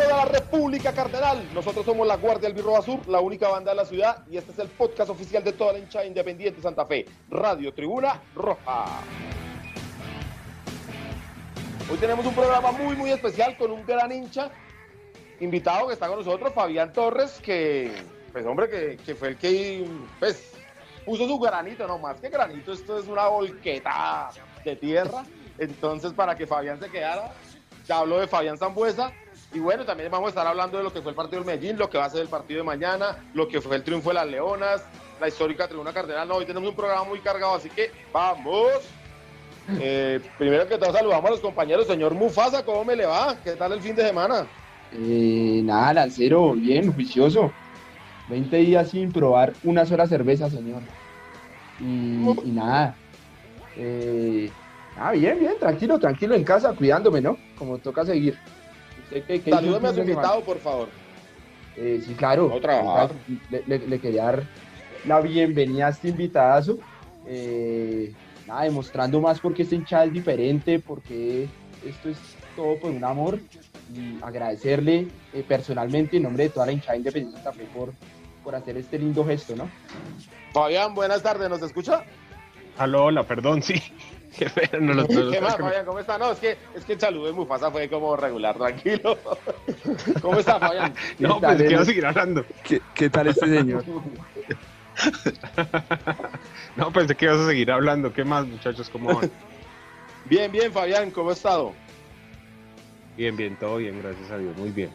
toda la República Cardenal. Nosotros somos la Guardia Albirroba Azul, la única banda de la ciudad, y este es el podcast oficial de toda la hinchada independiente Santa Fe, Radio Tribuna Roja. Hoy tenemos un programa muy, muy especial con un gran hincha invitado que está con nosotros, Fabián Torres, que, pues hombre, que, que fue el que, pues, puso su granito, no más que granito, esto es una volqueta de tierra. Entonces, para que Fabián se quedara, ya habló de Fabián Zambuesa. Y bueno, también vamos a estar hablando de lo que fue el partido del Medellín, lo que va a ser el partido de mañana, lo que fue el triunfo de las Leonas, la histórica Tribuna Cardenal. No, hoy tenemos un programa muy cargado, así que vamos. Eh, primero que todo saludamos a los compañeros. Señor Mufasa, ¿cómo me le va? ¿Qué tal el fin de semana? Eh, nada, Lancero, bien, juicioso. 20 días sin probar una sola cerveza, señor. Y, nada. Eh, ah, bien, bien, tranquilo, tranquilo en casa, cuidándome, ¿no? Como toca seguir. ¿Usted qué- qué Salúdame a su invitado, por favor. Eh, sí, claro. No trabajar. Le, le- le quería dar la bienvenida a este invitadazo. Eh, nada, demostrando más porque esta hinchada es diferente, porque esto es todo por un amor. Y agradecerle eh, personalmente en nombre de toda la hinchada independiente Fe por, por hacer este lindo gesto, ¿no? Fabián, buenas tardes, ¿nos escucha? Aló, hola, perdón, sí. Qué pena, no lo no lo- ¿Qué más, Fabián? ¿Cómo está? No, es que, es que el saludo de Mufasa fue como regular, tranquilo. ¿Cómo está, Fabián? No, ¿Qué tal, pues quiero seguir hablando. ¿Qué, qué tal este señor? No, pensé que ibas a seguir hablando. ¿Qué más, muchachos? ¿Cómo van? Bien, bien, Fabián, ¿cómo ha estado? Bien, bien, todo bien, gracias a Dios, muy bien.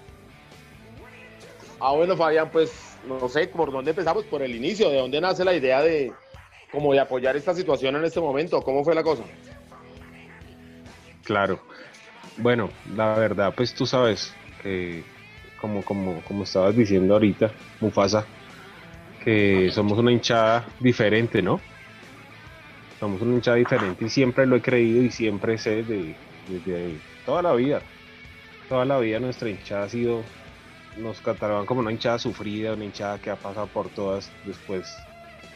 Ah, bueno, Fabián, pues no sé por dónde empezamos, por el inicio, de dónde nace la idea de como de apoyar esta situación en este momento, ¿cómo fue la cosa? Claro. Bueno, la verdad, pues tú sabes que, como, como, como estabas diciendo ahorita, Mufasa, que somos una hinchada diferente, ¿no? Somos una hinchada diferente y siempre lo he creído y siempre sé desde, desde toda la vida. Toda la vida nuestra hinchada ha sido, nos catalogan como una hinchada sufrida, una hinchada que ha pasado por todas después.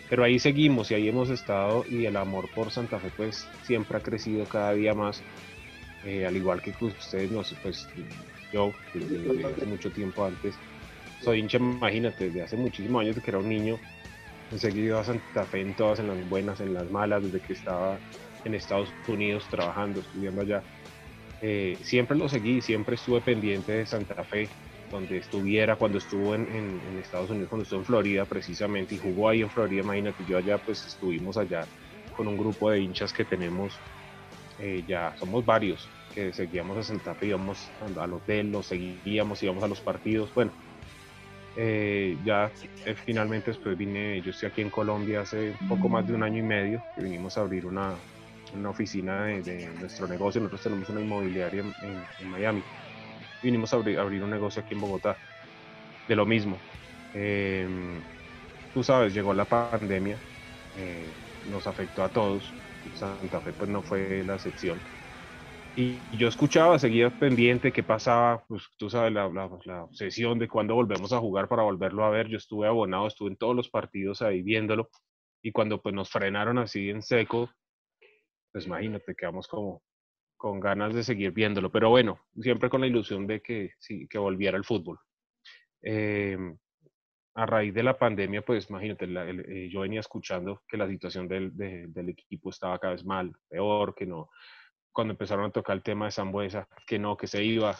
Pero ahí seguimos y ahí hemos estado y el amor por Santa Fe pues siempre ha crecido cada día más. Eh, al igual que ustedes, no sé, pues yo desde, desde hace mucho tiempo antes soy hincha, imagínate, desde hace muchísimos años de que era un niño, he seguido a Santa Fe en todas, en las buenas, en las malas, desde que estaba en Estados Unidos trabajando, estudiando allá. Eh, siempre lo seguí, siempre estuve pendiente de Santa Fe, donde estuviera, cuando estuvo en, en- en Estados Unidos, cuando estuvo en Florida precisamente, y jugó ahí en Florida, imagínate, yo allá pues estuvimos allá con un grupo de hinchas que tenemos, eh, ya somos varios, que seguíamos a Santa Fe, íbamos al hotel, los seguíamos, íbamos a los partidos, bueno, eh, ya eh, finalmente después vine, yo estoy aquí en Colombia hace poco más de un año y medio, que vinimos a abrir una, una oficina de, de nuestro negocio, nosotros tenemos una inmobiliaria en- en Miami, vinimos a abrir, abrir un negocio aquí en Bogotá, de lo mismo. Eh, tú sabes, llegó la pandemia, eh, nos afectó a todos, Santa Fe pues no fue la excepción. Y yo escuchaba, seguía pendiente qué pasaba, pues tú sabes, la, la, la de cuándo volvemos a jugar para volverlo a ver. Yo estuve abonado, estuve en todos los partidos ahí viéndolo. Y cuando pues nos frenaron así en seco, pues imagínate, quedamos como con ganas de seguir viéndolo. Pero bueno, siempre con la ilusión de que, sí, que volviera el fútbol. Em, a raíz de la pandemia, pues imagínate, la- eh, yo venía escuchando que la situación del, de- del equipo estaba cada vez mal, peor, que no, cuando empezaron a tocar el tema de Zambuesa, que no, que se iba,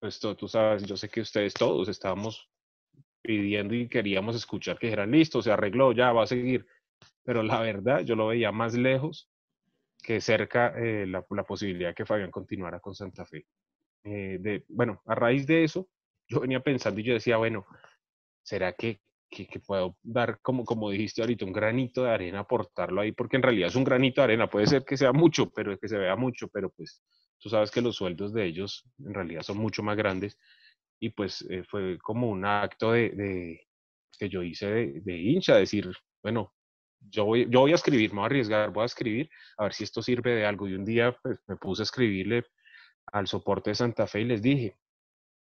pues tú, tú sabes, yo sé que ustedes todos estábamos pidiendo y queríamos escuchar que dijeran, listo, se arregló, ya va a seguir, pero la verdad yo lo veía más lejos que cerca eh, la, la posibilidad de que Fabián continuara con Santa Fe. Eh, de, bueno, a raíz de eso, yo venía pensando y yo decía, bueno, ¿será que, que, que puedo dar, como, como dijiste ahorita, un granito de arena, aportarlo ahí? Porque en realidad es un granito de arena, puede ser que sea mucho, pero que se vea mucho, pero pues tú sabes que los sueldos de ellos en realidad son mucho más grandes y pues eh, fue como un acto de, de- que yo hice de, de hincha, decir, bueno, yo voy, yo voy a escribir, me voy a arriesgar, voy a escribir, a ver si esto sirve de algo. Y un día pues, me puse a escribirle al soporte de Santa Fe y les dije,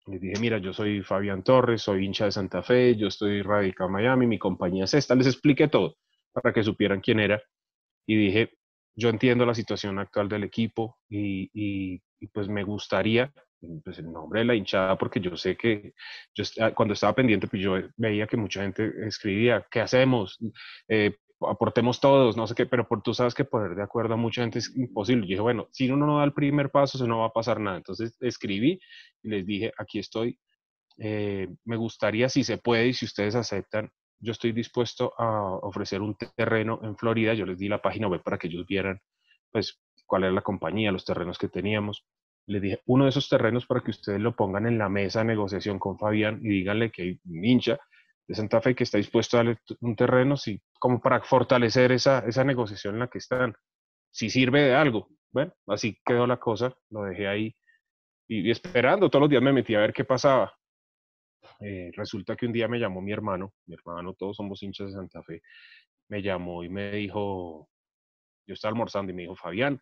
les dije, mira, yo soy Fabián Torres, soy hincha de Santa Fe, yo estoy radicado en Miami, mi compañía es esta, les expliqué todo para que supieran quién era. Y dije, yo entiendo la situación actual del equipo y, y, pues me gustaría, pues el nombre de la hinchada, porque yo sé que yo cuando estaba pendiente, pues yo veía que mucha gente escribía, ¿qué hacemos? Eh, aportemos todos, no sé qué, pero por, tú sabes que poner de acuerdo a mucha gente es imposible. Yo dije, bueno, si uno no da el primer paso, eso no va a pasar nada. Entonces escribí y les dije, aquí estoy. Eh, me gustaría, si se puede y si ustedes aceptan, yo estoy dispuesto a ofrecer un terreno en Florida. Yo les di la página web para que ellos vieran, pues, cuál era la compañía, los terrenos que teníamos. Les dije, uno de esos terrenos para que ustedes lo pongan en la mesa de negociación con Fabián y díganle que hay un hincha de Santa Fe que está dispuesto a darle un terreno, sí, como para fortalecer esa, esa negociación en la que están. Si sirve de algo. Bueno, así quedó la cosa, lo dejé ahí y, esperando, todos los días me metí a ver qué pasaba. Eh, resulta que un día me llamó mi hermano, mi hermano, todos somos hinchas de Santa Fe, me llamó y me dijo, yo estaba almorzando y me dijo, Fabián,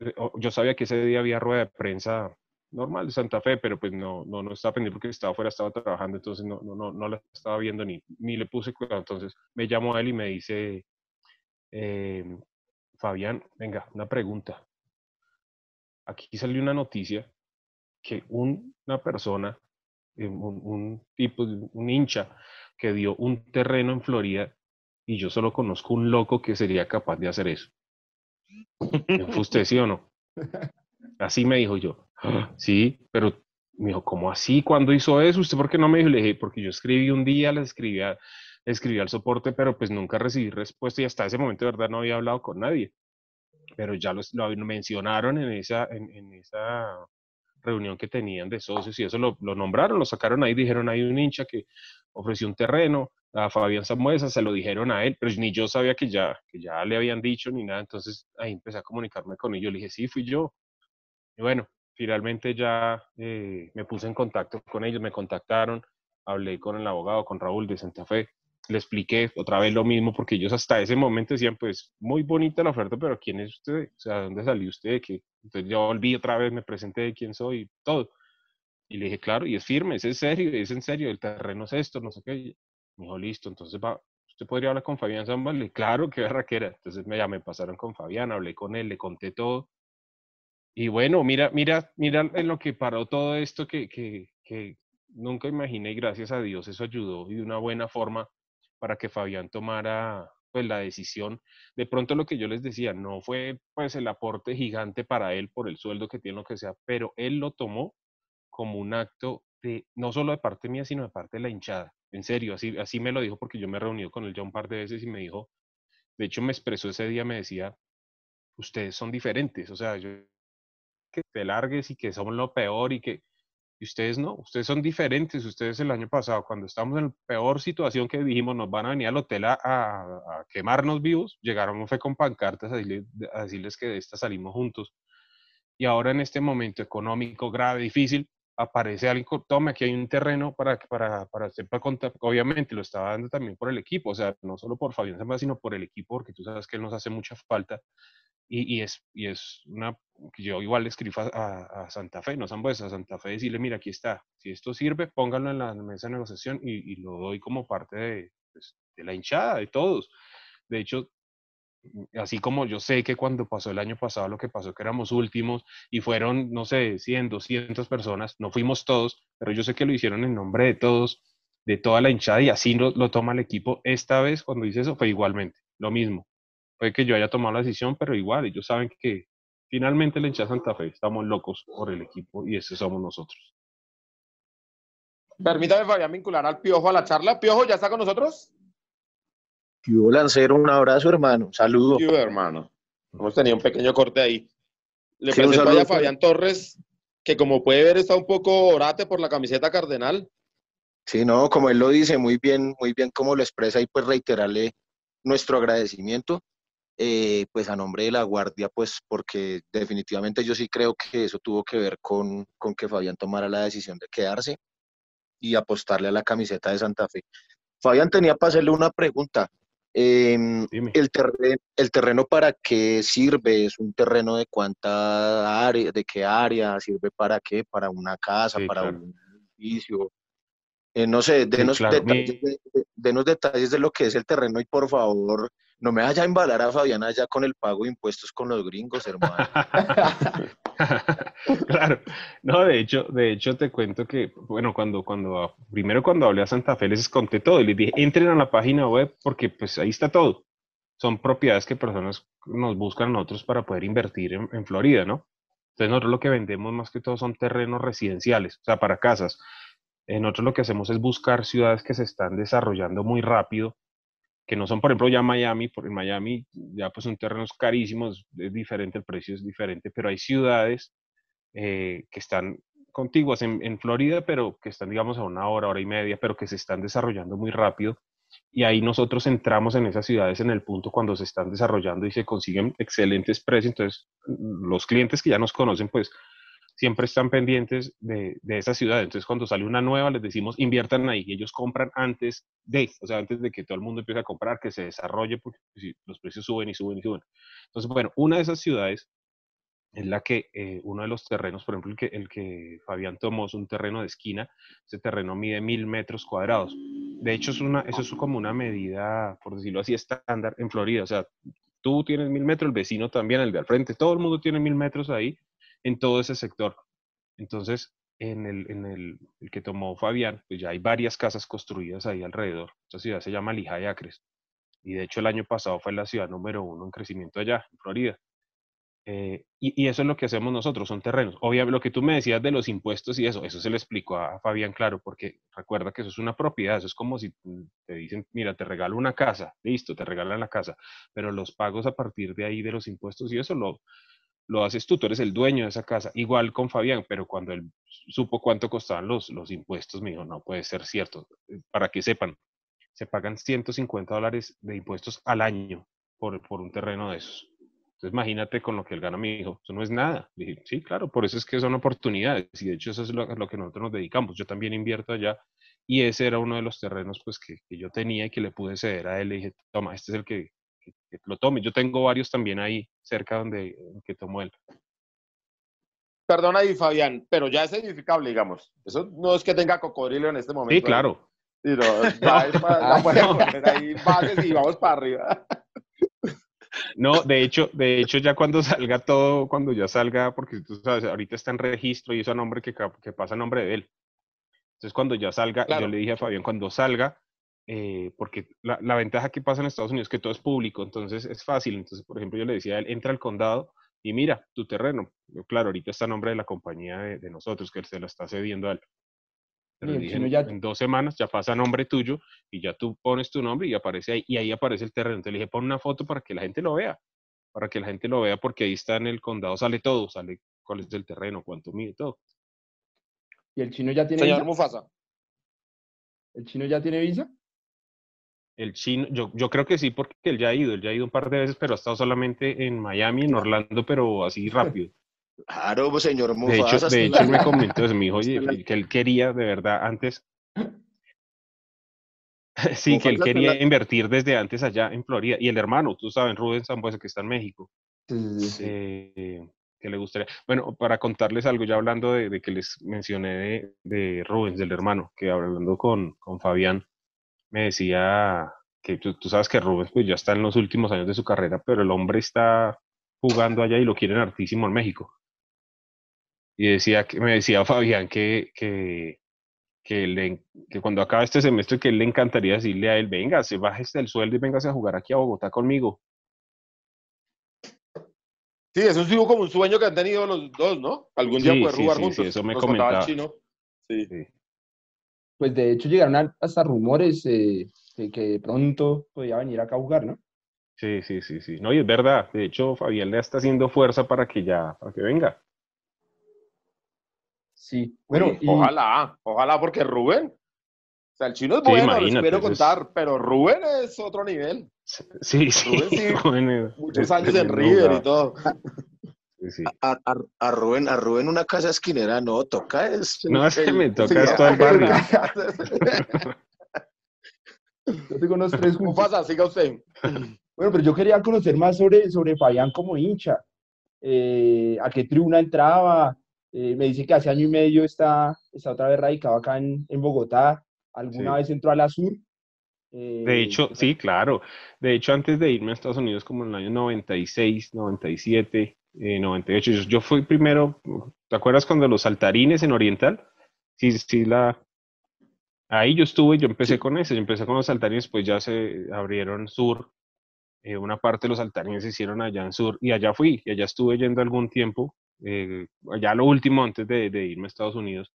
eh, yo sabía que ese día había rueda de prensa normal de Santa Fe, pero pues no, no, no estaba pendiente porque estaba afuera, estaba trabajando, entonces no, no, no, no la estaba viendo ni, ni le puse cuidado. Entonces me llamó a él y me dice, eh, Fabián, venga, una pregunta. Aquí salió una noticia que una persona, eh, un, un tipo, un hincha, que dio un terreno en Florida y yo solo conozco un loco que sería capaz de hacer eso. ¿Fue usted sí o no? Así me dijo yo. Sí, pero me dijo, ¿cómo así? ¿Cuándo hizo eso? ¿Usted por qué no me dijo? Le dije, porque yo escribí un día, le escribí, escribí al soporte, pero pues nunca recibí respuesta y hasta ese momento de verdad no había hablado con nadie. Pero ya lo, mencionaron en esa, en, esa reunión que tenían de socios y eso lo, lo, nombraron, lo sacaron ahí, dijeron, hay un hincha que ofreció un terreno a Fabián Samuesa, se lo dijeron a él, pero ni yo sabía que ya, que ya le habían dicho ni nada, entonces ahí empecé a comunicarme con ellos, le dije, sí, fui yo. Y bueno, finalmente ya eh, me puse en contacto con ellos, me contactaron, hablé con el abogado, con Raúl de Santa Fe, le expliqué otra vez lo mismo, porque ellos hasta ese momento decían, pues, muy bonita la oferta, pero ¿quién es usted? O sea, ¿dónde salió usted? que Entonces yo volví otra vez, me presenté de quién soy, todo. Y le dije, claro, y es firme, es en serio, es en serio, el terreno es esto, no sé qué. Me dijo, listo, entonces va, ¿usted podría hablar con Fabián Zambal? Claro, qué barraquera. Entonces me, ya me pasaron con Fabián, hablé con él, le conté todo. Y bueno, mira, mira, mira en lo que paró todo esto que, que, que nunca imaginé y gracias a Dios eso ayudó y de una buena forma para que Fabián tomara pues la decisión. De pronto lo que yo les decía, no fue pues el aporte gigante para él por el sueldo que tiene lo que sea, pero él lo tomó como un acto de, no solo de parte mía, sino de parte de la hinchada. En serio, así, así me lo dijo porque yo me he reunido con él ya un par de veces y me dijo, de hecho me expresó ese día, me decía, ustedes son diferentes, o sea, yo que te largues y que somos lo peor y que y ustedes no, ustedes son diferentes. Ustedes el año pasado, cuando estábamos en la peor situación que dijimos, nos van a venir al hotel a, a, quemarnos vivos, llegaron fue con pancartas a decirles, a decirles que de esta salimos juntos. Y ahora en este momento económico grave, difícil, aparece alguien, tome, aquí hay un terreno para, para, para hacer para contar. Obviamente lo estaba dando también por el equipo, o sea, no solo por Fabián Zamba, sino por el equipo, porque tú sabes que él nos hace mucha falta. Y, es, y es una yo igual le escribo a, Santa Fe, no Zambuesa, a Santa Fe, decirle, mira, aquí está, si esto sirve, pónganlo en la mesa de negociación y, y lo doy como parte de, pues, de, la hinchada, de todos. De hecho, así como yo sé que cuando pasó el año pasado lo que pasó, que éramos últimos y fueron, no sé, 100, 200 personas, no fuimos todos, pero yo sé que lo hicieron en nombre de todos, de toda la hinchada y así lo, lo toma el equipo. Esta vez, cuando hice eso, fue igualmente, lo mismo Puede que yo haya tomado la decisión, pero igual, ellos saben que finalmente la hinchada Santa Fe estamos locos por el equipo y ese somos nosotros. Permítame, Fabián, vincular al Piojo a la charla. Piojo, ¿ya está con nosotros? Piojo Lancero, un abrazo, hermano. Saludo. Piojo, hermano. Hemos tenido un pequeño corte ahí. Le presento a Fabián Torres, que como puede ver está un poco orate por la camiseta cardenal. Sí, no, como él lo dice, muy bien, muy bien como lo expresa y pues reiterarle nuestro agradecimiento eh, pues a nombre de la Guardia, pues porque definitivamente yo sí creo que eso tuvo que ver con, con que Fabián tomara la decisión de quedarse y apostarle a la camiseta de Santa Fe. Fabián tenía para hacerle una pregunta. Em, el, terreno, ¿El terreno para qué sirve? ¿Es un terreno de cuánta área, de qué área? ¿Sirve para qué? ¿Para una casa? Sí, ¿Para claro. un edificio? Eh, no sé, denos, claro, detalles mi- de, de- denos detalles de lo que es el terreno y por favor, no me vaya a embalar a Fabián allá con el pago de impuestos con los gringos, hermano. Claro, no, de hecho, de hecho te cuento que, bueno, cuando, cuando, primero cuando hablé a Santa Fe les conté todo y les dije, entren a la página web porque pues ahí está todo. Son propiedades que personas nos buscan a nosotros para poder invertir en, en Florida, ¿no? Entonces nosotros lo que vendemos más que todo son terrenos residenciales, o sea, para casas. Eh, nosotros lo que hacemos es buscar ciudades que se están desarrollando muy rápido, que no son, por ejemplo, ya Miami, por en Miami ya pues son terrenos carísimos, es diferente, el precio es diferente, pero hay ciudades eh, que están contiguas en, en Florida, pero que están, digamos, a una hora, hora y media, pero que se están desarrollando muy rápido. Y ahí nosotros entramos en esas ciudades en el punto cuando se están desarrollando y se consiguen excelentes precios. Entonces, los clientes que ya nos conocen, pues siempre están pendientes de, de esa ciudad. Entonces, cuando sale una nueva, les decimos, inviertan ahí. Ellos compran antes de, o sea, antes de que todo el mundo empiece a comprar, que se desarrolle, porque los precios suben y suben y suben. Entonces, bueno, una de esas ciudades es la que eh, uno de los terrenos, por ejemplo, el que, el que Fabián tomó es un terreno de esquina, ese terreno mide mil metros cuadrados. De hecho, eso es como una medida, por decirlo así, estándar en Florida. O sea, tú tienes mil metros, el vecino también, el de al frente, todo el mundo tiene mil metros ahí en todo ese sector. Entonces, en el, que tomó Fabián, pues ya hay varias casas construidas ahí alrededor. Esta ciudad se llama Lija de Acres. Y de hecho el año pasado fue la ciudad número uno en crecimiento allá, en Florida. Eh, y, y, eso es lo que hacemos nosotros, son terrenos. Obviamente, lo que tú me decías de los impuestos y eso, eso se le explicó a Fabián claro, porque recuerda que eso es una propiedad, eso es como si te dicen, mira, te regalo una casa, listo, te regalan la casa, pero los pagos a partir de ahí de los impuestos y eso lo, lo haces tú, tú eres el dueño de esa casa. Igual con Fabián, pero cuando él supo cuánto costaban los, los impuestos, me dijo, no puede ser cierto. Para que sepan, se pagan 150 dólares de impuestos al año por, por un terreno de esos. Entonces imagínate con lo que él gana, mi hijo, eso no es nada. Dije, sí, claro, por eso es que son oportunidades y de hecho eso es lo, lo que nosotros nos dedicamos. Yo también invierto allá y ese era uno de los terrenos pues que, que yo tenía y que le pude ceder a él. Le dije, toma, este es el que lo tome. Yo tengo varios también ahí cerca donde que tomó él. Perdona ahí, Fabián, pero ya es edificable, digamos. Eso no es que tenga cocodrilo en este momento. Sí, claro. Sí, no, ya es para, poner ahí bases y vamos para arriba. No, de hecho, de hecho ya cuando salga todo, cuando ya salga, porque tú sabes, ahorita está en registro y eso a nombre que, que pasa a nombre de él. Entonces cuando ya salga, claro. yo le dije a Fabián, cuando salga, eh, porque la, la, ventaja que pasa en Estados Unidos es que todo es público, entonces es fácil. Entonces, por ejemplo, yo le decía a él, entra al condado y mira tu terreno. Claro, ahorita está a nombre de la compañía de, de nosotros, que se lo está cediendo a él. Pero dije, en, ya... en, dos semanas ya pasa a nombre tuyo y ya tú pones tu nombre y aparece ahí, y ahí aparece el terreno. Entonces le dije, pon una foto para que la gente lo vea, para que la gente lo vea, porque ahí está en el condado, sale todo, sale cuál es el terreno, cuánto mide, todo. ¿Y el chino ya tiene Señor visa? Mufasa. ¿El chino ya tiene visa? El chino, yo, yo creo que sí, porque él ya ha ido, él ya ha ido un par de veces, pero ha estado solamente en Miami, en Orlando, pero así rápido. Claro, pues, señor De Mufasa. hecho, de hecho él me comentó eso, me dijo, oye, que él quería de verdad antes. sí, que él quería invertir desde antes allá en Florida. Y el hermano, tú sabes, Rubén Sambuesa, que está en México. Sí, sí, eh, que le gustaría. Bueno, para contarles algo, ya hablando de, de que les mencioné de, de, Rubens, del hermano, que hablando con, con Fabián, me decía que tú, tú, sabes que Rubens pues ya está en los últimos años de su carrera, pero el hombre está jugando allá y lo quieren hartísimo en México. Y decía que me decía Fabián que, que, que, le, que cuando acabe este semestre que él le encantaría decirle a él, venga, se baje el sueldo y véngase a jugar aquí a Bogotá conmigo. Sí, eso es como un sueño que han tenido los dos, ¿no? Algún día poder sí, jugar sí, juntos. Sí, eso me Nos comentaba. Chino. Sí. Sí. Pues de hecho llegaron hasta rumores eh, que, que de pronto podía venir acá a jugar, ¿no? Sí, sí, sí, sí. No, y es verdad. De hecho, Fabián le está haciendo fuerza para que ya, para que venga. Sí. Bueno, y... ojalá, ojalá, porque Rubén. O sea, el chino es Sí, bueno, les imagínate, quiero es- contar, pero Rubén es otro nivel. Sí, sí. Rubén sí, Rubén, Muchos es años en River y todo. Sí. A, a, a Rubén, a Rubén una casa esquinera no toca es No, es que me toca Sí, es todo el barrio. Yo tengo unos tres juntos. Mufasa, siga usted. Bueno, pero yo quería conocer más sobre, sobre Fabián como hincha. Eh, ¿A qué tribuna entraba? Eh, me dice que hace año y medio está, está otra vez radicado acá en, en Bogotá. ¿Alguna Sí. vez entró a la Sur? Eh, De hecho, sí, claro. De hecho, antes de irme a Estados Unidos, como en el año 96, 97, eh, 98, yo, yo fui primero, ¿te acuerdas cuando los saltarines en Oriental? Sí, sí, la... Ahí yo estuve, yo empecé con eso, yo empecé con los saltarines, pues ya se abrieron sur, eh, una parte de los saltarines se hicieron allá en sur, y allá fui, y allá estuve yendo algún tiempo, eh, allá lo último antes de, de irme a Estados Unidos,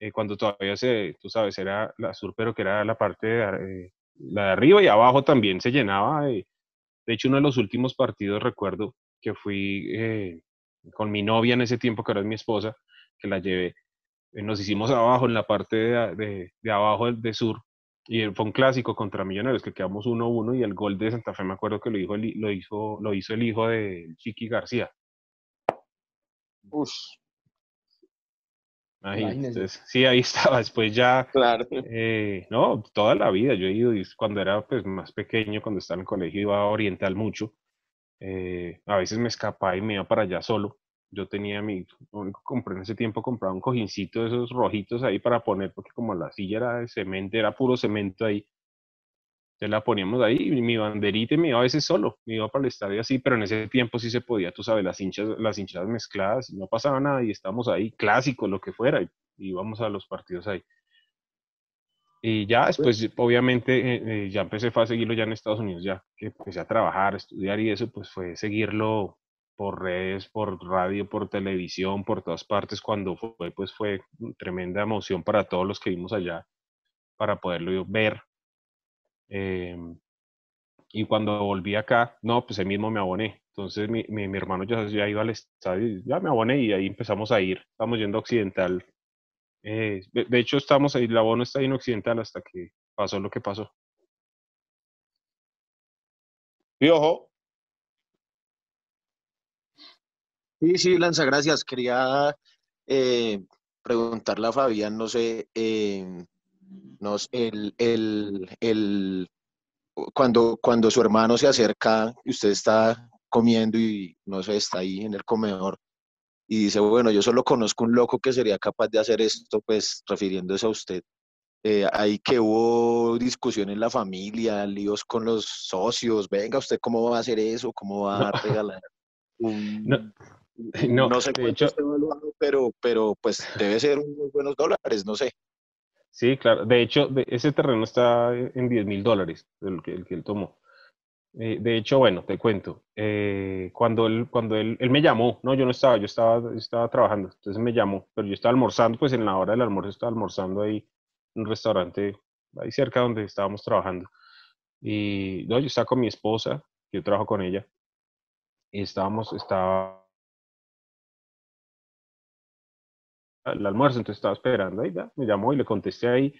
eh, cuando todavía se, tú sabes, era la sur, pero que era la parte de, eh, la de arriba y abajo también se llenaba. De, de hecho, uno de los últimos partidos recuerdo que fui eh, con mi novia en ese tiempo, que ahora es mi esposa, que la llevé. eh, nos hicimos abajo, en la parte de, de, de abajo del de sur, y fue un clásico contra Millonarios, que quedamos 1-1 y el gol de Santa Fe me acuerdo que lo hizo lo hizo, lo hizo el hijo de Chiqui García. Ush, Imagínate, sí, ahí estaba. Después ya claro. Eh, no, toda la vida. Yo he ido y cuando era pues más pequeño, cuando estaba en el colegio, iba a Oriental mucho. Eh, a veces me escapaba y me iba para allá solo. Yo tenía mi, lo único que compré en ese tiempo, compraba un cojincito de esos rojitos ahí para poner, porque como la silla era de cemento, era puro cemento ahí. Entonces la poníamos ahí y mi banderita me iba a veces solo, me iba para el estadio así, pero en ese tiempo sí se podía, tú sabes, las hinchas, las hinchadas mezcladas, y no pasaba nada y estábamos ahí, clásico, lo que fuera, y íbamos a los partidos ahí. Y ya después, obviamente, eh, eh, ya empecé fue a seguirlo ya en Estados Unidos, ya que empecé a trabajar, a estudiar y eso, pues fue seguirlo por redes, por radio, por televisión, por todas partes. Cuando fue, pues fue tremenda emoción para todos los que vimos allá, para poderlo ver. Em, y cuando volví acá, no, pues ahí mismo me aboné. Entonces mi, mi, mi hermano ya, ya iba al estadio, ya me aboné y ahí empezamos a ir. Estamos yendo a Occidental. Eh, de, de hecho, estamos ahí, el abono está ahí en Occidental hasta que pasó lo que pasó. Piojo, Sí, sí, Lanza, gracias. Quería eh, preguntarle a Fabián, no sé, eh, nos, el, el, el, cuando, cuando su hermano se acerca y usted está comiendo y no sé, está ahí en el comedor y dice, bueno, yo solo conozco un loco que sería capaz de hacer esto, pues refiriéndose a usted. Eh, ahí que hubo discusión en la familia, líos con los socios, venga, ¿usted cómo va a hacer eso? ¿Cómo va a regalar un, No, un- no, no sé cuánto evaluado, pero, pero pues debe ser unos buenos dólares, no sé. Sí, claro. De hecho, ese terreno está en 10 mil dólares, el que, el que él tomó. Eh, de hecho, bueno, te cuento. eh, cuando él, cuando él, él me llamó, no, yo no estaba, yo estaba, estaba trabajando, entonces me llamó, pero yo estaba almorzando, pues en la hora del almuerzo estaba almorzando ahí en un restaurante ahí cerca donde estábamos trabajando. Y no, yo estaba con mi esposa, yo trabajo con ella, y estábamos, estaba el almuerzo, entonces estaba esperando ahí, ya, me llamó y le contesté ahí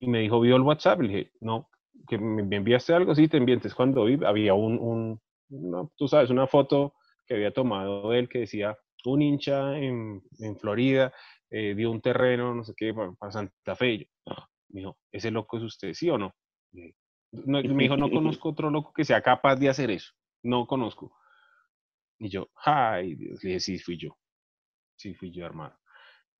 y me dijo, ¿vio el WhatsApp? Le dije, no, que me enviaste algo, sí, te envié. Cuando vi, había un, un una- tú sabes, una foto que había tomado él que decía, un hincha en, en Florida eh, dio un terreno, no sé qué, para, para Santa Fe. Y yo, "Ah", me dijo, ¿ese loco es usted, sí o no? No, me dijo, no conozco otro loco que sea capaz de hacer eso, no conozco. Y yo, ay, Dios, le dije, sí, fui yo, sí, fui yo, hermano.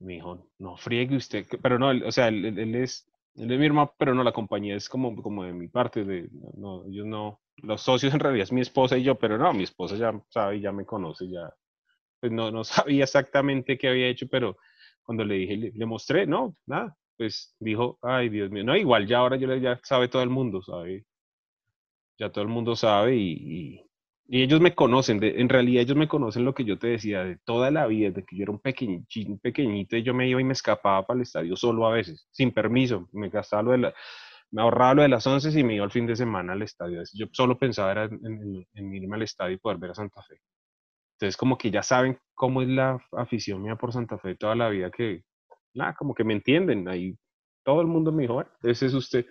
Me dijo, no friegue usted, pero no, o sea, él- él es, es mi hermano, pero no, la compañía es como, como de mi parte, de, no, ellos no, los socios en realidad es mi esposa y yo, pero no, mi esposa ya sabe, ya me conoce, ya, pues no, no sabía exactamente qué había hecho, pero cuando le dije, le, le mostré, no, nada, pues dijo, ay, Dios mío, no, igual ya ahora yo ya sabe todo el mundo, sabe, ya todo el mundo sabe y, y, y ellos me conocen, de- en realidad ellos me conocen lo que yo te decía de toda la vida, desde que yo era un pequeñito, pequeñito y yo me iba y me escapaba para el estadio solo a veces, sin permiso, me gastaba lo de la, me ahorraba lo de las 11 y me iba el fin de semana al estadio. Yo solo pensaba era en, en- en irme al estadio y poder ver a Santa Fe. Entonces como que ya saben cómo es la afición mía por Santa Fe toda la vida que, nada, como que me entienden. Ahí todo el mundo me dijo, bueno, ese es usted.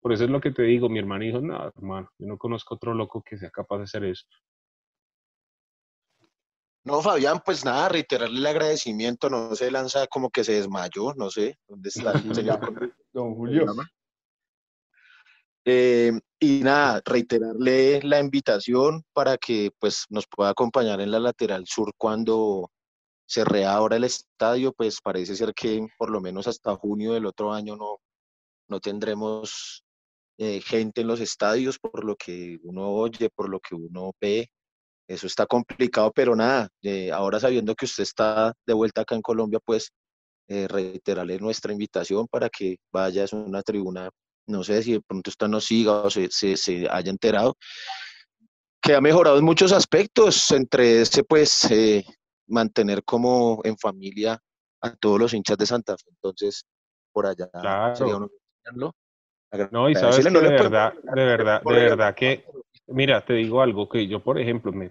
Por eso es lo que te digo, mi hermano dijo, no, hermano, yo no conozco otro loco que sea capaz de hacer eso. No, Fabián, pues nada, reiterarle el agradecimiento, no se lanza como que se desmayó, no sé, ¿dónde está el señor? Don Julio. Eh, y nada, reiterarle la invitación para que pues nos pueda acompañar en la lateral sur cuando se reabra el estadio, pues parece ser que por lo menos hasta junio del otro año no, no tendremos eh, gente en los estadios, por lo que uno oye, por lo que uno ve. Eso está complicado, pero nada, eh, ahora sabiendo que usted está de vuelta acá en Colombia, pues eh, reiterarle nuestra invitación para que vaya a una tribuna, no sé si de pronto usted nos siga o se, se, haya enterado, que ha mejorado en muchos aspectos, entre ese pues mantener como en familia a todos los hinchas de Santa Fe. Entonces, por allá sería uno no, y sabes que de verdad, de verdad, de verdad que, mira, te digo algo que yo, por ejemplo, me,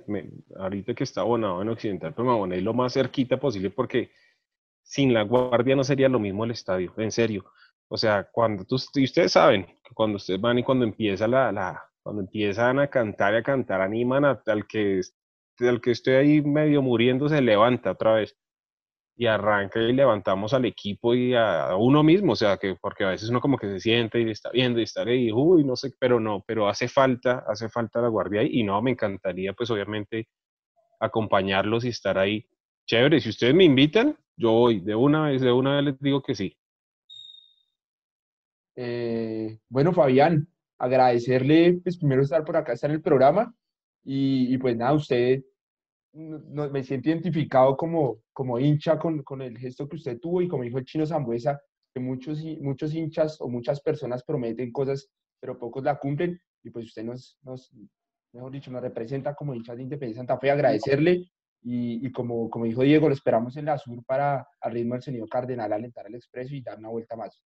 ahorita que está abonado en Occidental, pues me aboné lo más cerquita posible porque sin la guardia no sería lo mismo el estadio, en serio. O sea, cuando tú, y ustedes saben, que cuando ustedes van y cuando empieza la, la, cuando empiezan a cantar y a cantar, animan al que, al que esté ahí medio muriendo, se levanta otra vez y arranca y levantamos al equipo y a, uno mismo, o sea, que porque a veces uno como que se siente y está viendo y está ahí, uy, no sé, pero no, pero hace falta, hace falta la guardia y no, me encantaría pues obviamente acompañarlos y estar ahí. Chévere, si ustedes me invitan, yo voy, de una vez, de una vez les digo que sí. Eh, bueno, Fabián, agradecerle, pues primero estar por acá, estar en el programa y, y pues nada, usted no, me siento identificado como, como hincha con, con, el gesto que usted tuvo y como dijo el chino Zambuesa, que muchos, muchos hinchas o muchas personas prometen cosas, pero pocos la cumplen y pues usted nos, nos mejor dicho, nos representa como hinchas de Independencia Santa Fe, agradecerle y, y, como, como dijo Diego, lo esperamos en la sur para al ritmo del sonido cardenal alentar al expreso y dar una vuelta más.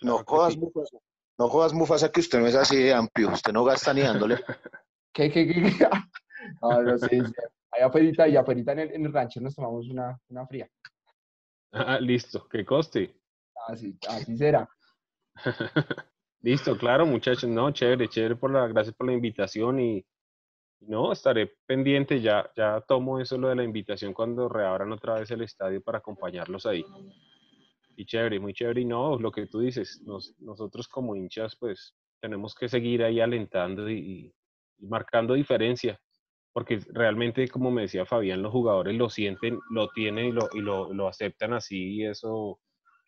No jodas, Mufasa. No jodas, Mufasa, que usted no es así de amplio. Usted no gasta ni dándole. ¿Qué, qué, qué? no, no sé, Allá afuera, y afuera en el, en el rancho nos tomamos una, una fría. Ah, listo, que coste. Así, así será. listo, claro, muchachos. No, chévere, chévere por la, gracias por la invitación y no, estaré pendiente, ya, ya tomo eso lo de la invitación cuando reabran otra vez el estadio para acompañarlos ahí. Y chévere, muy chévere. Y no, lo que tú dices, nosotros como hinchas, pues tenemos que seguir ahí alentando y marcando diferencia porque realmente, como me decía Fabián, los jugadores lo sienten, lo tienen y lo, y lo, lo aceptan así y eso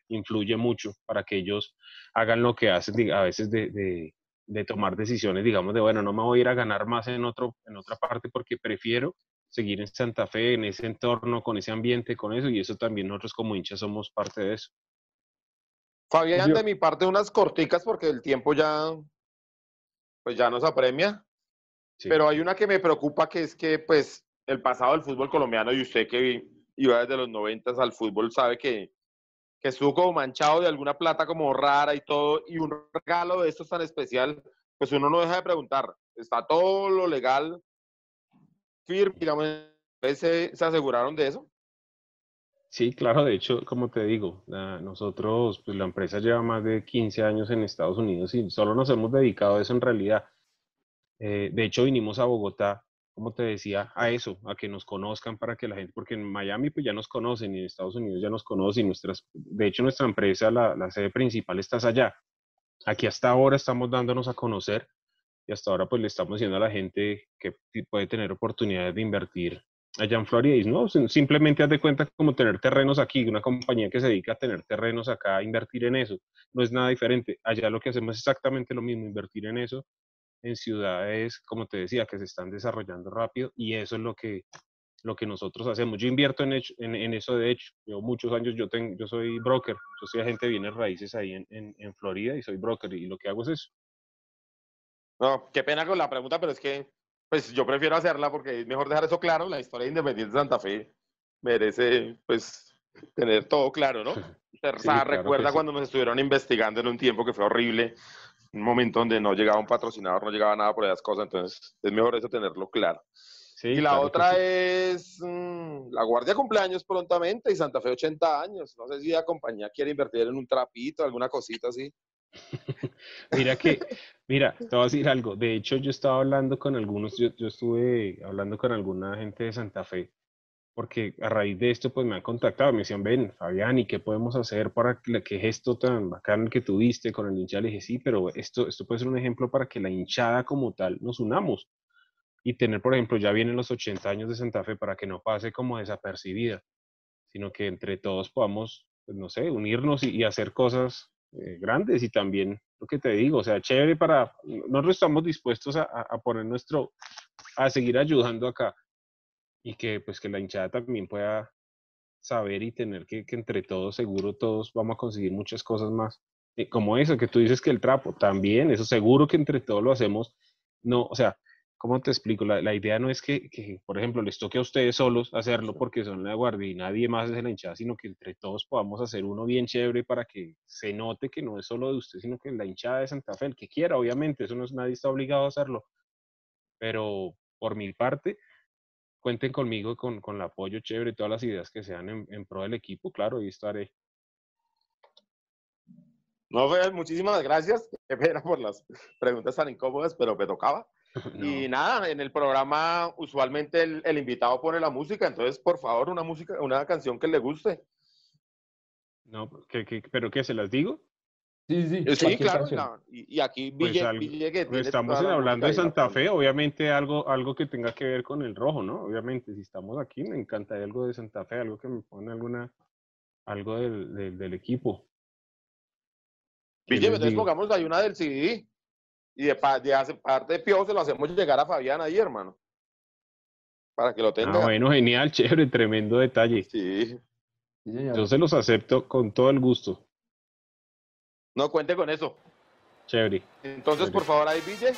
influye mucho para que ellos hagan lo que hacen a veces de, de, de, tomar decisiones, digamos, de, bueno, no me voy a ir a ganar más en, otro, en otra parte porque prefiero seguir en Santa Fe, en ese entorno, con ese ambiente, con eso, y eso también nosotros como hinchas somos parte de eso. Fabián, de mi parte, unas corticas porque el tiempo ya, pues ya nos apremia. Pero hay una que me preocupa que es que, pues, el pasado del fútbol colombiano, y usted que iba desde los noventas al fútbol, sabe que, que estuvo como manchado de alguna plata como rara y todo, y un regalo de estos tan especial, pues uno no deja de preguntar, ¿está todo lo legal firme, digamos, ¿se, se aseguraron de eso? Sí, claro, de hecho, como te digo, nosotros, pues la empresa lleva más de 15 años en Estados Unidos y solo nos hemos dedicado a eso en realidad. Eh, de hecho, vinimos a Bogotá, como te decía, a eso, a que nos conozcan para que la gente, porque en Miami pues ya nos conocen y en Estados Unidos ya nos conocen. Nuestras, de hecho, nuestra empresa, la, sede principal está allá. Aquí hasta ahora estamos dándonos a conocer y hasta ahora pues le estamos diciendo a la gente que puede tener oportunidades de invertir allá en Florida. Y no, simplemente haz de cuenta como tener terrenos aquí, una compañía que se dedica a tener terrenos acá, invertir en eso. No es nada diferente. Allá lo que hacemos es exactamente lo mismo, invertir en eso en ciudades, como te decía, que se están desarrollando rápido y eso es lo que, lo que nosotros hacemos. Yo invierto en, en, eso, de hecho, yo muchos años, yo, tengo, yo soy broker, yo soy agente de bienes raíces ahí en, en, Florida y soy broker y lo que hago es eso. No, qué pena con la pregunta, pero es que pues yo prefiero hacerla porque es mejor dejar eso claro. La historia de Independiente de Santa Fe merece pues tener todo claro, ¿no? recuerda cuando nos estuvieron investigando en un tiempo que fue horrible un momento donde no llegaba un patrocinador, no llegaba nada por esas cosas, entonces es mejor eso tenerlo claro. y la otra es mm, la Guardia cumpleaños prontamente y Santa Fe 80 años. No sé si la compañía quiere invertir en un trapito, alguna cosita así. mira que, mira, te voy a decir algo. De hecho, yo estaba hablando con algunos, yo, yo estuve hablando con alguna gente de Santa Fe porque a raíz de esto pues me han contactado, me decían, ven, Fabián, ¿y qué podemos hacer para que, que gesto tan bacán que tuviste con el hinchada? Le dije, sí, pero esto, esto puede ser un ejemplo para que la hinchada como tal nos unamos y tener, por ejemplo, ya vienen los 80 años de Santa Fe para que no pase como desapercibida, sino que entre todos podamos, pues, no sé, unirnos y, hacer cosas eh, grandes y también, lo que te digo, o sea, chévere para, nosotros estamos dispuestos a, a poner nuestro, a seguir ayudando acá y que pues que la hinchada también pueda saber y tener que, que entre todos, seguro todos vamos a conseguir muchas cosas más. Eh, como eso, que tú dices que el trapo, también, eso seguro que entre todos lo hacemos. No, o sea, ¿cómo te explico? La, la idea no es que, que, por ejemplo, les toque a ustedes solos hacerlo porque son la guardia y nadie más es la hinchada, sino que entre todos podamos hacer uno bien chévere para que se note que no es solo de usted, sino que la hinchada de Santa Fe, el que quiera, obviamente, eso no es, nadie está obligado a hacerlo. Pero por mi parte, cuenten conmigo con, con el apoyo chévere y todas las ideas que sean en, en pro del equipo, claro, y estaré. No, muchísimas gracias. Qué pena por las preguntas tan incómodas, pero me tocaba. No. Y nada, en el programa usualmente el, el, invitado pone la música, entonces por favor una música, una canción que le guste. No, ¿qué, qué, pero qué se las digo? Sí, sí, sí claro. No, y, y, aquí Ville, pues algo, Ville que pues estamos hablando de Santa Fe, obviamente algo, algo que tenga que ver con el rojo, ¿no? Obviamente, si estamos aquí, me encantaría algo de Santa Fe, algo que me pone alguna, algo del, del, del equipo. Ville, entonces digo? pongamos ahí una del CD. Y de, de, parte de Pio se lo hacemos llegar a Fabián ahí, hermano. Para que lo tenga. Ah, bueno, genial, chévere, tremendo detalle. Sí. Yo se los acepto con todo el gusto. No cuente con eso. Chévere. Entonces, Chévere. por favor, ahí, Ville.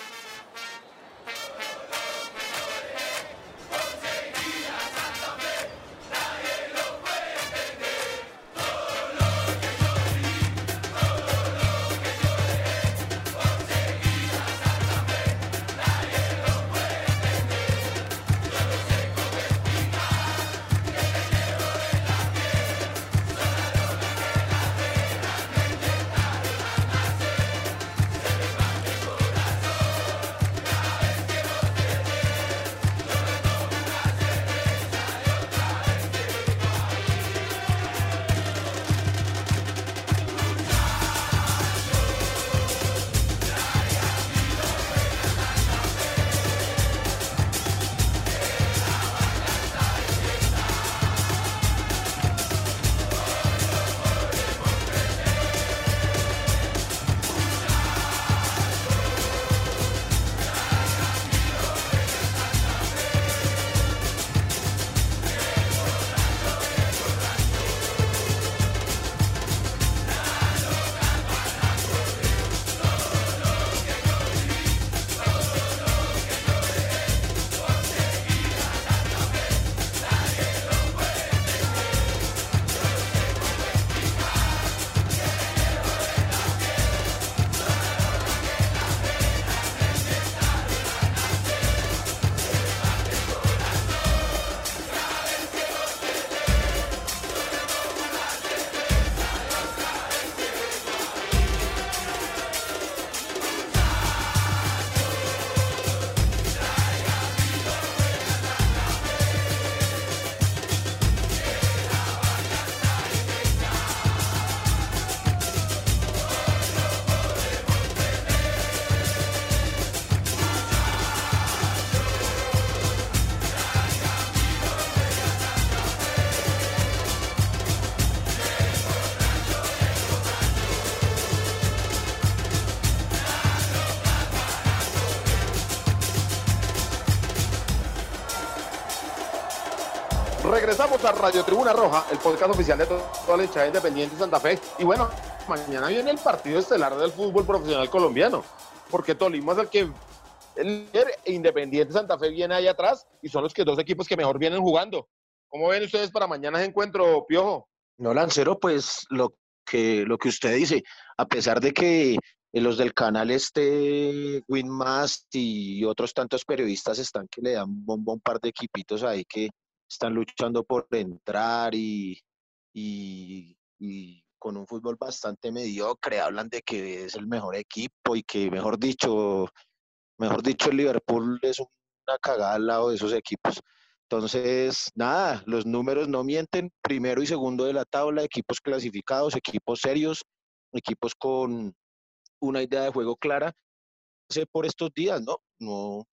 Regresamos a Radio Tribuna Roja, el podcast oficial de toda la hinchada independiente de Santa Fe. Y bueno, mañana viene el partido estelar del fútbol profesional colombiano, porque Tolima es el que el Independiente Santa Fe viene ahí atrás y son los que dos equipos que mejor vienen jugando. ¿Cómo ven ustedes para mañana ese encuentro, Piojo? No, Lancero, pues lo que, lo que usted dice, a pesar de que los del canal este, Winmast y otros tantos periodistas están que le dan bombo un par de equipitos ahí que están luchando por entrar y, y, y, con un fútbol bastante mediocre, hablan de que es el mejor equipo y que, mejor dicho, mejor dicho, el Liverpool es una cagada al lado de esos equipos. Entonces, nada, los números no mienten. Primero y segundo de la tabla, equipos clasificados, equipos serios, equipos con una idea de juego clara. Sé por estos días, ¿no? No,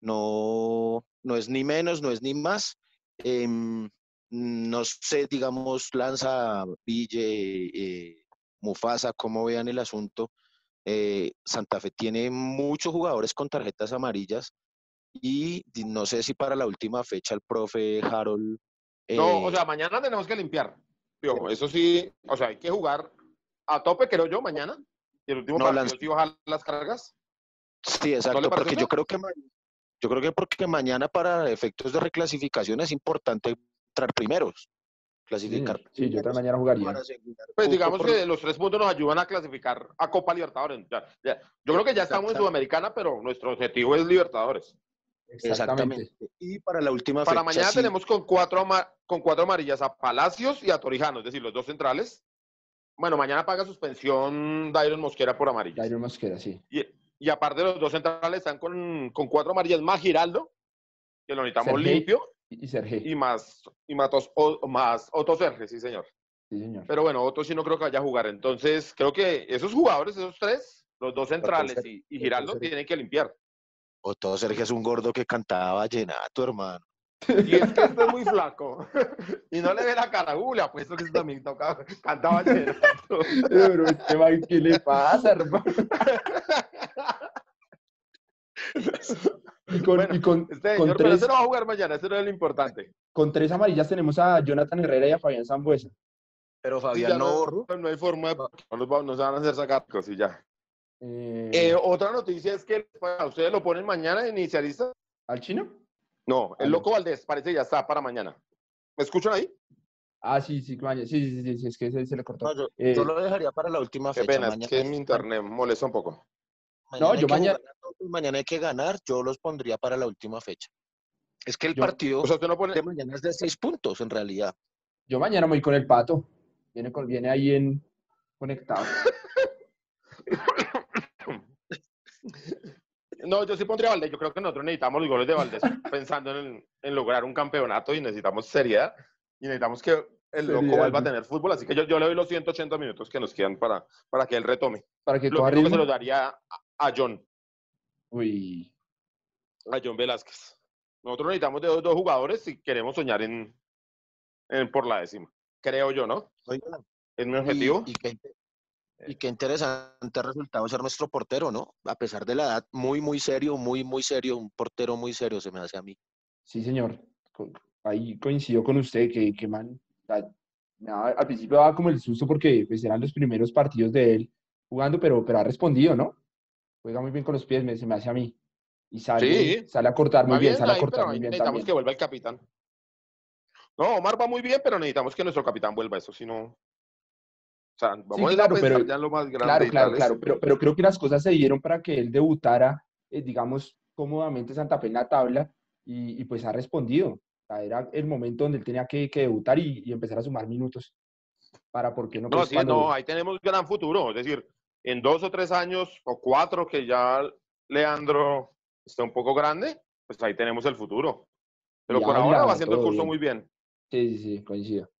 no, no es ni menos, no es ni más. Em, no sé, digamos, Lanza, Ville, eh, Mufasa, cómo vean el asunto. Eh, Santa Fe tiene muchos jugadores con tarjetas amarillas y no sé si para la última fecha el profe Harold. no, o eh, sea, mañana tenemos que limpiar. eso sí, o sea, hay que jugar a tope, creo yo, mañana. Y el último No, partido sí bajar las cargas. Sí, exacto, porque yo creo que yo creo que porque mañana para efectos de reclasificación es importante entrar primeros, clasificar. Sí, yo también mañana jugaría. Pues digamos por- que los tres puntos nos ayudan a clasificar a Copa Libertadores. Ya- ya. Yo creo que ya estamos en. Sudamericana, pero nuestro objetivo es Libertadores. Exactamente. Exactamente. Y para la última Para fecha mañana sí, tenemos con cuatro, con cuatro amarillas a Palacios y a Torijano, es decir, los dos centrales. Bueno, mañana paga suspensión Dairon Mosquera por amarillas. Jairo Mosquera, sí. Y, y aparte los dos centrales están con, con cuatro amarillas más Giraldo, que lo necesitamos Sergei. limpio, Y, Sergio. y más, y Matos- o- más Otto Serge, sí señor. Sí, señor. Pero bueno, Otto sí no creo que vaya a jugar. Entonces, creo que esos jugadores, esos tres, los dos centrales y, y Giraldo, Serge. tienen que limpiar. Otto Sergio es un gordo que cantaba vallenato, hermano. Y es que este es muy flaco. y no le ve la cara. Uh, le apuesto que este también tocaba, cantaba vallenato. Pero este man, ¿qué le pasa, hermano? Y con, Bueno, y con, Este con señor, pero tres, ese no va a jugar mañana, ese no es lo importante. con tres amarillas tenemos a Jonathan Herrera y a Fabián Zambuesa. Pero Fabián no borró. no hay forma de... No nos, va- nos van a hacer sacar cosas y ya. Eh, Eh, otra noticia es que para ustedes lo ponen mañana de inicialista. ¿Al chino? No, el Ah, no. loco Valdés parece que ya está para mañana. ¿Me escuchan ahí? Ah, sí, sí, mañana. Sí, sí, sí, sí, es que se, se le cortó. No, yo, Eh, yo lo dejaría para la última Qué fecha. pena, es mañana, que mi internet molesta un poco. Mañana No, yo mañana- todos, mañana hay que ganar, yo los pondría para la última fecha. Es que el Yo- partido O sea, usted no pone... de mañana es de seis puntos, en realidad. Yo mañana voy con el pato. Viene, con, viene ahí en conectado. No, yo sí pondría a Valdés. Yo creo que nosotros necesitamos los goles de Valdés pensando en, en lograr un campeonato y necesitamos seriedad y necesitamos que el loco vuelva a tener fútbol. Así que yo, yo le doy los 180 minutos que nos quedan para, para que él retome. Para que Lo que se daría a, John, Uy, a John Velázquez. Nosotros necesitamos de dos, dos jugadores si queremos soñar en, en por la décima. Creo yo, ¿no? Oiga, Es mi objetivo. y qué, y qué interesante resultado ser nuestro portero, ¿no? A pesar de la edad, muy, muy serio, muy, muy serio, un portero muy serio se me hace a mí. sí, señor. Ahí coincido con usted que, que man, da- me daba- al principio daba como el susto porque pues, eran los primeros partidos de él jugando, pero, pero ha respondido, ¿no? Juega muy bien con los pies, me, se me hace a mí. Y sale, Sí. sale a cortar muy bien, bien sale a cortar muy bien necesitamos también. que vuelva el capitán. No, Omar va muy bien, pero necesitamos que nuestro capitán vuelva. Eso sí no. O sea, vamos claro, a pensar pero- ya en lo más grande. Claro, claro, claro, pero, pero creo que las cosas se dieron para que él debutara, eh, digamos, cómodamente Santa Fe en la tabla y, y pues ha respondido. O sea, era el momento donde él tenía que, que debutar y, y empezar a sumar minutos para, ¿por qué no? No, Pues, sí, cuando- no, ahí tenemos gran futuro. Es decir, en dos o tres años o cuatro que ya Leandro esté un poco grande, pues ahí tenemos el futuro. Pero por ahora va haciendo el curso bien. muy bien. Sí, sí, sí, coincido.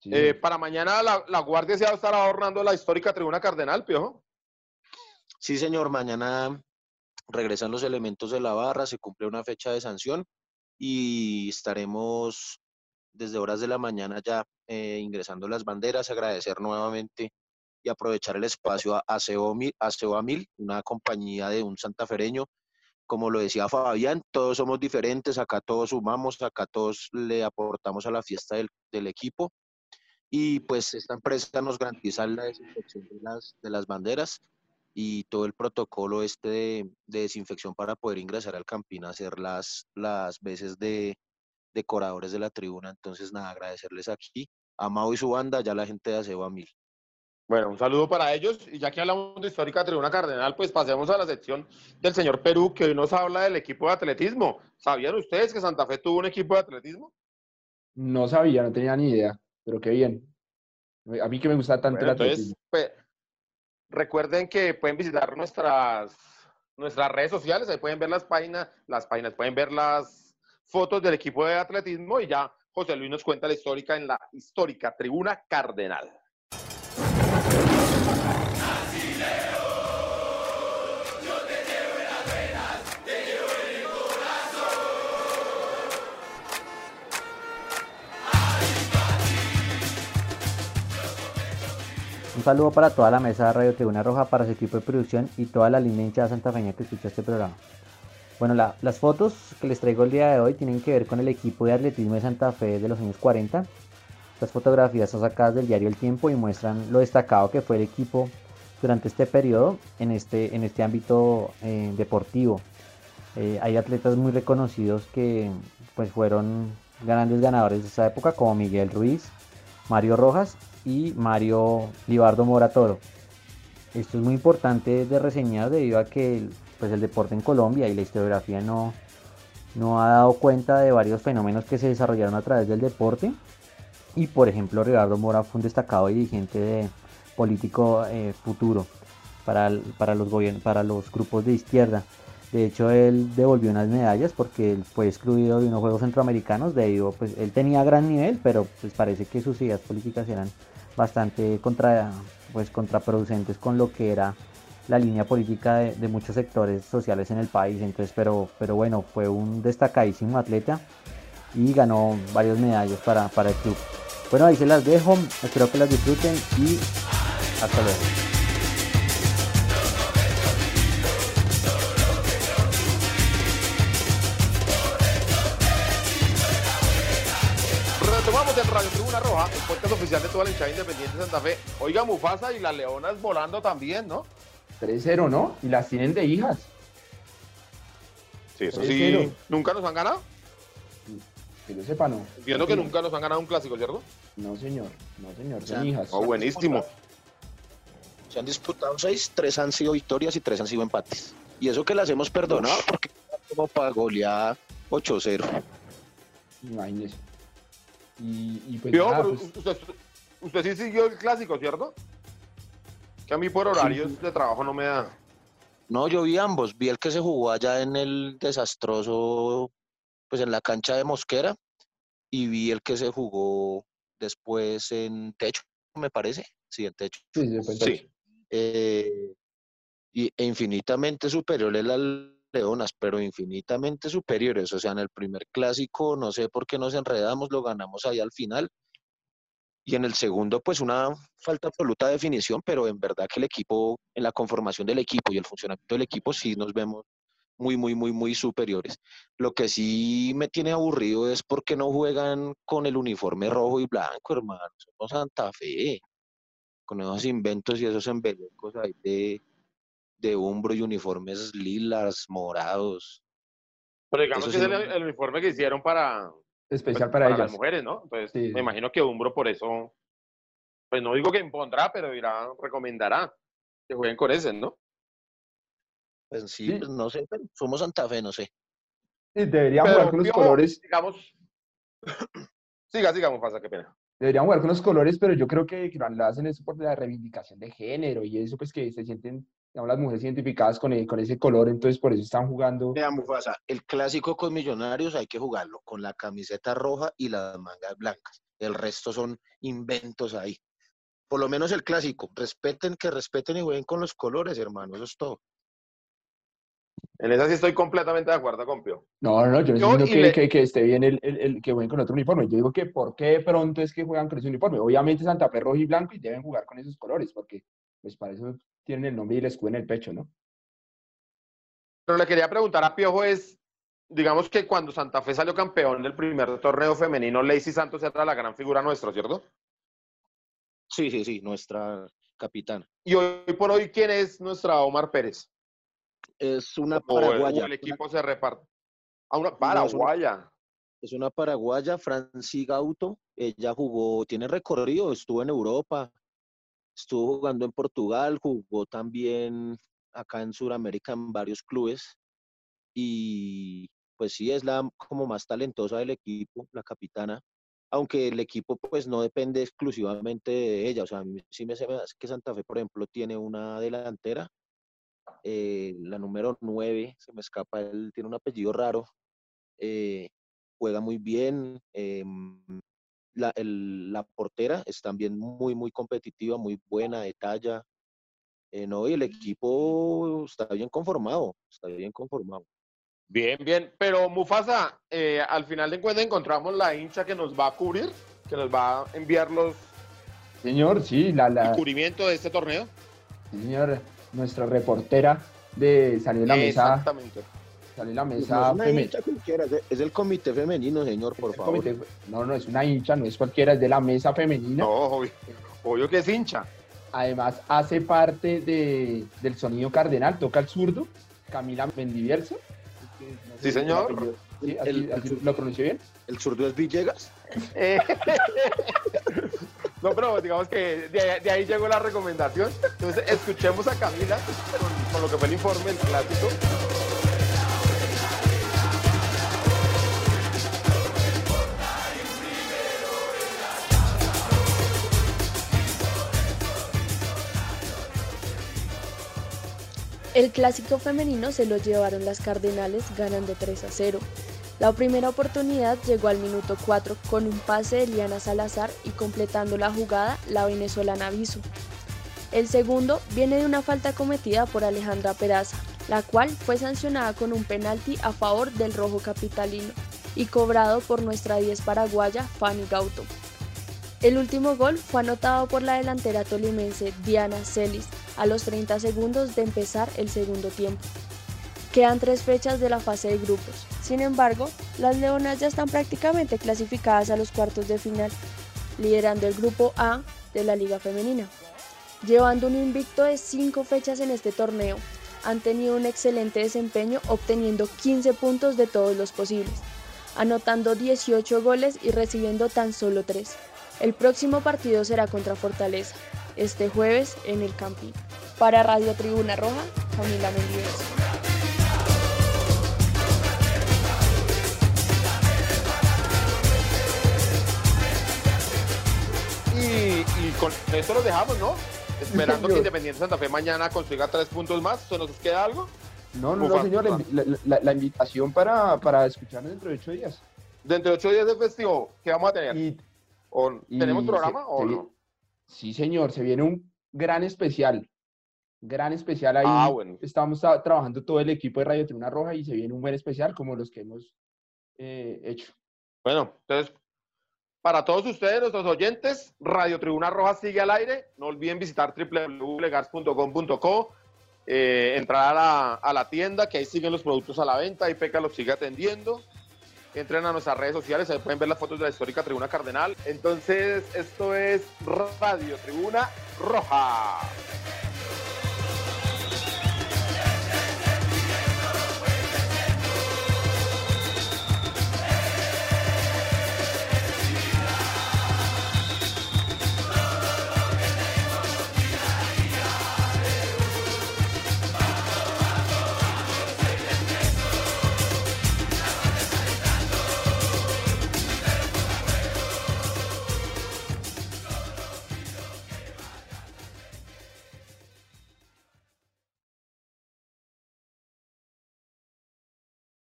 Sí, Eh, sí. para mañana la, la Guardia se va a estar ahorrando la histórica tribuna Cardenal, Piojo. Sí, señor, mañana regresan los elementos de la barra, se cumple una fecha de sanción y estaremos desde horas de la mañana ya eh, ingresando las banderas, agradecer nuevamente y aprovechar el espacio a, a Seo Mil, a una compañía de un santafereño. Como lo decía Fabián, todos somos diferentes, acá todos sumamos, acá todos le aportamos a la fiesta del, equipo. Y pues esta empresa nos garantiza la desinfección de las, de las banderas y todo el protocolo este de, de desinfección para poder ingresar al campín a hacer las, las veces de decoradores de la tribuna. Entonces, nada, agradecerles aquí a Mau y su banda, ya la gente de Acebo a mil. Bueno, un saludo para ellos. Y ya que hablamos de histórica tribuna Cardenal, pues pasemos a la sección del señor Perú, que hoy nos habla del equipo de atletismo. ¿Sabían ustedes que Santa Fe tuvo un equipo de atletismo? No sabía, no tenía ni idea, pero qué bien. A mí que me gusta tanto Bueno, el atletismo. entonces, pues, recuerden que pueden visitar nuestras, nuestras redes sociales, ahí pueden ver las páginas, las páginas, pueden ver las fotos del equipo de atletismo y ya José Luis nos cuenta la histórica en la histórica tribuna cardenal. Saludo para toda la mesa de Radio Tribuna Roja, para su equipo de producción y toda la linda hinchada santafeña que escucha este programa. Bueno, las fotos que les traigo el día de hoy tienen que ver con el equipo de atletismo de Santa Fe de los años 40. Estas fotografías son sacadas del diario El Tiempo y muestran lo destacado que fue el equipo durante este periodo en este, en este ámbito eh, deportivo. Eh, hay atletas muy reconocidos que pues, fueron grandes ganadores de esa época, como Miguel Ruiz, Mario Rojas y Mario Libardo Moratoro. Esto es muy importante de reseñar debido a que el, pues el deporte en Colombia y la historiografía no, no ha dado cuenta de varios fenómenos que se desarrollaron a través del deporte. Y por ejemplo, Ricardo Mora fue un destacado dirigente de político eh, futuro para, para, los para los grupos de izquierda. De hecho, él devolvió unas medallas porque él fue excluido de unos Juegos Centroamericanos debido, pues él tenía gran nivel, pero pues parece que sus ideas políticas eran bastante contra, pues, contraproducentes con lo que era la línea política de, muchos sectores sociales en el país. Entonces, pero, pero bueno, fue un destacadísimo atleta y ganó varias medallas para, para el club. Bueno, ahí se las dejo, espero que las disfruten y hasta luego. Oficial de toda la hinchada independiente de Santa Fe. Oiga, Mufasa y las leonas volando también, ¿no? 3-0, ¿no? Y las tienen de hijas. Sí, eso sí. ¿Nunca nos han ganado? Que yo sepa, no. Entiendo que nunca nos han ganado un clásico, ¿cierto? No, señor. No, señor. Son hijas. Oh, buenísimo. Se han disputado seis, tres han sido victorias y tres han sido empates. Y eso que las hemos perdonado porque como para golear 8-0. Imagínese. Y, y pues, pues, usted, usted sí siguió el clásico, ¿cierto? Que a mí por horarios de trabajo no me da. No, yo vi ambos. Vi el que se jugó allá en el desastroso, pues en la cancha de Mosquera, y vi el que se jugó después en techo, me parece. Sí, en techo. Sí, sí. Eh, y, e infinitamente superiores las Leonas, pero infinitamente superiores. O sea, en el primer clásico, no sé por qué nos enredamos, lo ganamos ahí al final y en el segundo, pues una falta absoluta de definición, pero en verdad que el equipo, en la conformación del equipo y el funcionamiento del equipo, sí nos vemos muy, muy, muy, muy superiores. Lo que sí me tiene aburrido es por qué no juegan con el uniforme rojo y blanco, hermano. Somos Santa Fe, con esos inventos y esos embelecos ahí de, de hombro y uniformes lilas, morados. Pero digamos que es el uniforme que hicieron para, especial pues, para, las mujeres, ¿no? Entonces, me imagino que Umbro por eso, pues no digo que impondrá, pero dirá, recomendará que jueguen con ese, ¿no? Pues sí, Pues no sé, somos Santa Fe, no sé. deberían jugar con los colores. Digamos, siga, sigamos, pasa, qué pena. Deberían jugar con los colores, pero yo creo que, que lo hacen eso por la reivindicación de género y eso, pues que se sienten las mujeres identificadas con, con ese color, entonces por eso están jugando. Mira, Mufasa, el clásico con Millonarios hay que jugarlo con la camiseta roja y las mangas blancas. El resto son inventos ahí. Por lo menos el clásico. Respeten, que respeten y jueguen con los colores, hermano. Eso es todo. En esa sí estoy completamente de acuerdo con Pio. No, no, yo no que, que, que, esté bien el, el, que jueguen con otro uniforme. Yo digo que por qué pronto es que juegan con ese uniforme. Obviamente Santa Fe rojo y blanco y deben jugar con esos colores, porque pues para eso tienen el nombre y el escudo en el pecho, ¿no? Pero le quería preguntar a Piojo es, digamos que cuando Santa Fe salió campeón del primer torneo femenino, Lacey Santos era la gran figura nuestra, ¿cierto? Sí, sí, sí, nuestra capitana. ¿Y hoy por hoy quién es nuestra Omar Pérez? Es una paraguaya. el equipo se reparte. A una paraguaya. Es una paraguaya, Franci Gauto. Ella jugó, tiene recorrido, estuvo en Europa, Estuvo jugando en Portugal, jugó también acá en Sudamérica en varios clubes y pues sí es la como más talentosa del equipo, la capitana, aunque el equipo pues no depende exclusivamente de ella, o sea, sí me sé que Santa Fe, por ejemplo, tiene una delantera, eh, la número 9, se me escapa, él tiene un apellido raro, eh, juega muy bien. em, la, el- la portera es también muy, muy competitiva, muy buena, de talla. Eh, no, y el equipo está bien conformado, está bien conformado. Bien, bien. Pero Mufasa, eh, al final de cuentas encontramos la hincha que nos va a cubrir, que nos va a enviar los Señor, sí, la, la, el cubrimiento de este torneo. sí, señor, nuestra reportera de salió de la mesa, Exactamente. De la No mesa es una femenina. hincha cualquiera, es es el comité femenino, señor, por El favor. comité- no, no es una hincha, no es cualquiera, es de la mesa femenina. No, obvio, obvio que es hincha. Además, hace parte de, del sonido cardenal, toca el zurdo, Camila Mendivierzo. No sé Sí, el señor. apellido- sí, así- El- así ¿Lo pronunció bien? El zurdo es Villegas. Eh, no, pero digamos que de ahí, de ahí llegó la recomendación. Entonces, escuchemos a Camila con, con lo que fue el informe del clásico. El clásico femenino se lo llevaron las Cardenales ganando 3 a 0. La primera oportunidad llegó al minuto 4 con un pase de Liana Salazar y completando la jugada la venezolana Viso. El segundo viene de una falta cometida por Alejandra Peraza, la cual fue sancionada con un penalti a favor del rojo capitalino y cobrado por nuestra 10 paraguaya Fanny Gauto. El último gol fue anotado por la delantera tolimense Diana Celis a los 30 segundos de empezar el segundo tiempo. Quedan tres fechas de la fase de grupos. Sin embargo, las Leonas ya están prácticamente clasificadas a los cuartos de final, liderando el grupo A de la Liga Femenina. Llevando un invicto de cinco fechas en este torneo, han tenido un excelente desempeño obteniendo 15 puntos de todos los posibles, anotando 18 goles y recibiendo tan solo 3. El próximo partido será contra Fortaleza, este jueves en el Campín. Para Radio Tribuna Roja, Camila Mendívez. Y, y con esto los dejamos, ¿no? Esperando que. Independiente Santa Fe mañana consiga tres puntos más. ¿Se nos queda algo? No, no, no, señor, la, invitación para, para escucharnos dentro de ocho días. Dentro de ocho días de festivo, ¿qué vamos a tener? Y, ¿O y ¿Tenemos programa se o no? Sí, señor, se viene un gran especial. Gran especial ahí. Ah, bueno. Estamos tra- trabajando todo el equipo de Radio Tribuna Roja y se viene un buen especial como los que hemos eh, hecho. Bueno, entonces, para todos ustedes, nuestros oyentes, Radio Tribuna Roja sigue al aire. No olviden visitar www.legars.com.co, eh, entrar a la, a la tienda, que ahí siguen los productos a la venta, y Peca los sigue atendiendo. Entren a nuestras redes sociales, ahí pueden ver las fotos de la histórica Tribuna Cardenal. Entonces, esto es Radio Tribuna Roja.